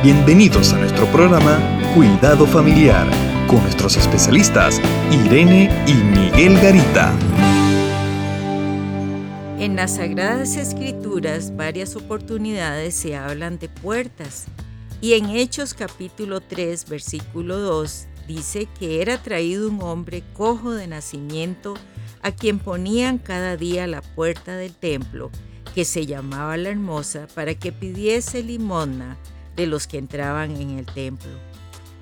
Bienvenidos a nuestro programa Cuidado Familiar con nuestros especialistas Irene y Miguel Garita. En las Sagradas Escrituras varias oportunidades se hablan de puertas y en Hechos capítulo 3 versículo 2 dice que era traído un hombre cojo de nacimiento a quien ponían cada día la puerta del templo que se llamaba la hermosa para que pidiese limosna de los que entraban en el templo.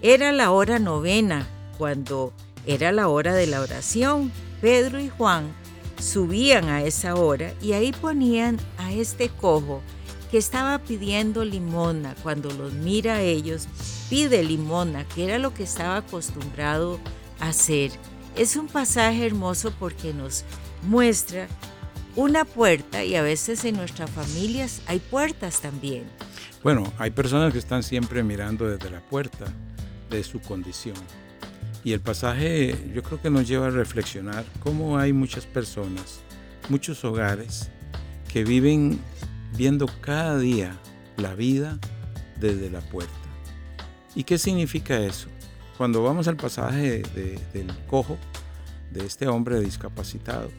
Era la hora novena, cuando era la hora de la oración. Pedro y Juan subían a esa hora y ahí ponían a este cojo que estaba pidiendo limona. Cuando los mira a ellos, pide limona, que era lo que estaba acostumbrado a hacer. Es un pasaje hermoso porque nos muestra una puerta y a veces en nuestras familias hay puertas también. Bueno, hay personas que están siempre mirando desde la puerta de su condición. Y el pasaje yo creo que nos lleva a reflexionar cómo hay muchas personas, muchos hogares que viven viendo cada día la vida desde la puerta. ¿Y qué significa eso? Cuando vamos al pasaje del cojo, de este hombre discapacitado,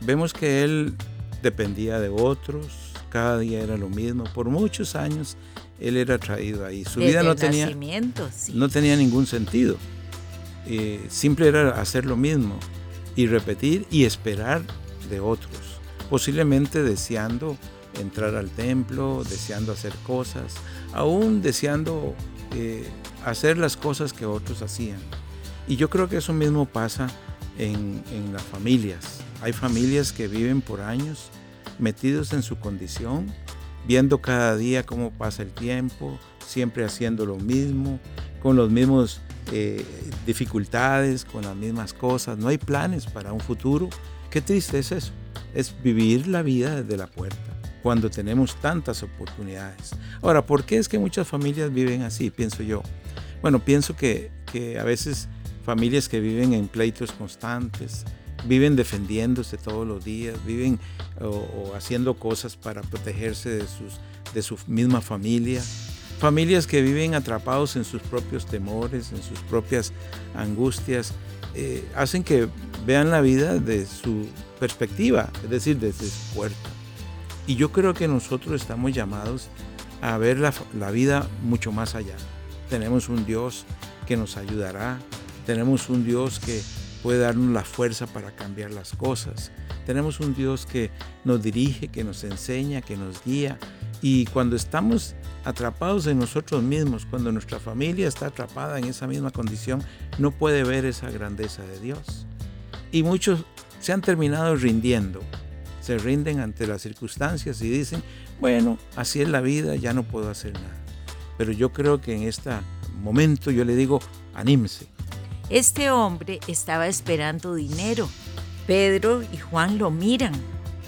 vemos que él dependía de otros, cada día era lo mismo. Por muchos años él era traído ahí. Su vida no tenía, no tenía ningún sentido. Eh, simple era hacer lo mismo y repetir y esperar de otros. Posiblemente deseando entrar al templo, deseando hacer cosas, aún deseando eh, hacer las cosas que otros hacían. Y yo creo que eso mismo pasa en, en las familias. Hay familias que viven por años metidos en su condición, viendo cada día cómo pasa el tiempo, siempre haciendo lo mismo, con los mismos eh, dificultades, con las mismas cosas. No hay planes para un futuro. Qué triste es eso. Es vivir la vida desde la puerta, cuando tenemos tantas oportunidades. Ahora, ¿por qué es que muchas familias viven así? Pienso yo. Bueno, pienso que, que a veces familias que viven en pleitos constantes, viven defendiéndose todos los días, viven o, haciendo cosas para protegerse de, sus, de su misma familia. Familias que viven atrapados en sus propios temores, en sus propias angustias, eh, hacen que vean la vida de su perspectiva, es decir, desde su puerta. Y yo creo que nosotros estamos llamados a ver la, la vida mucho más allá. Tenemos un Dios que nos ayudará, tenemos un Dios que puede darnos la fuerza para cambiar las cosas. Tenemos un Dios que nos dirige, que nos enseña, que nos guía. Y cuando estamos atrapados en nosotros mismos, cuando nuestra familia está atrapada en esa misma condición, no puede ver esa grandeza de Dios. Y muchos se han terminado rindiendo, se rinden ante las circunstancias y dicen, bueno, así es la vida, ya no puedo hacer nada. Pero yo creo que en este momento yo le digo, anímese, este hombre estaba esperando dinero. Pedro y Juan lo miran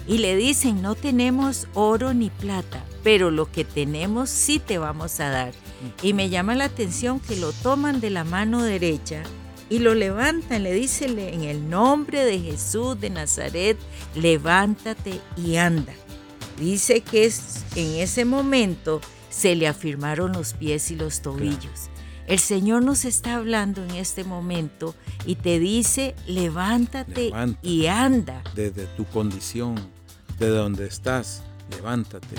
y le dicen, no tenemos oro ni plata, pero lo que tenemos sí te vamos a dar. Y me llama la atención que lo toman de la mano derecha y lo levantan, le dicen en el nombre de Jesús de Nazaret, levántate y anda. Dice que en ese momento se le afirmaron los pies y los tobillos. El Señor nos está hablando en este momento y te dice, levántate, y anda. Desde tu condición, de donde estás, levántate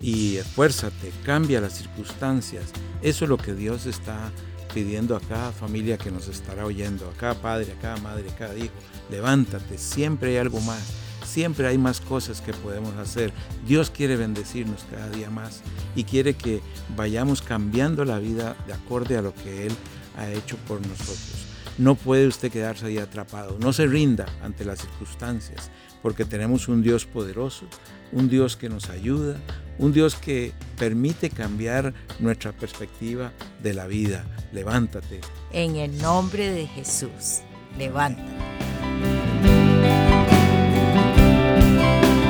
y esfuérzate, cambia las circunstancias. Eso es lo que Dios está pidiendo a cada familia que nos estará oyendo, a cada padre, a cada madre, a cada hijo. Levántate, siempre hay algo más Siempre hay más cosas que podemos hacer. Dios quiere bendecirnos cada día más y quiere que vayamos cambiando la vida de acorde a lo que Él ha hecho por nosotros. No puede usted quedarse ahí atrapado. No se rinda ante las circunstancias, porque tenemos un Dios poderoso, un Dios que nos ayuda, un Dios que permite cambiar nuestra perspectiva de la vida. Levántate. En el nombre de Jesús, levántate.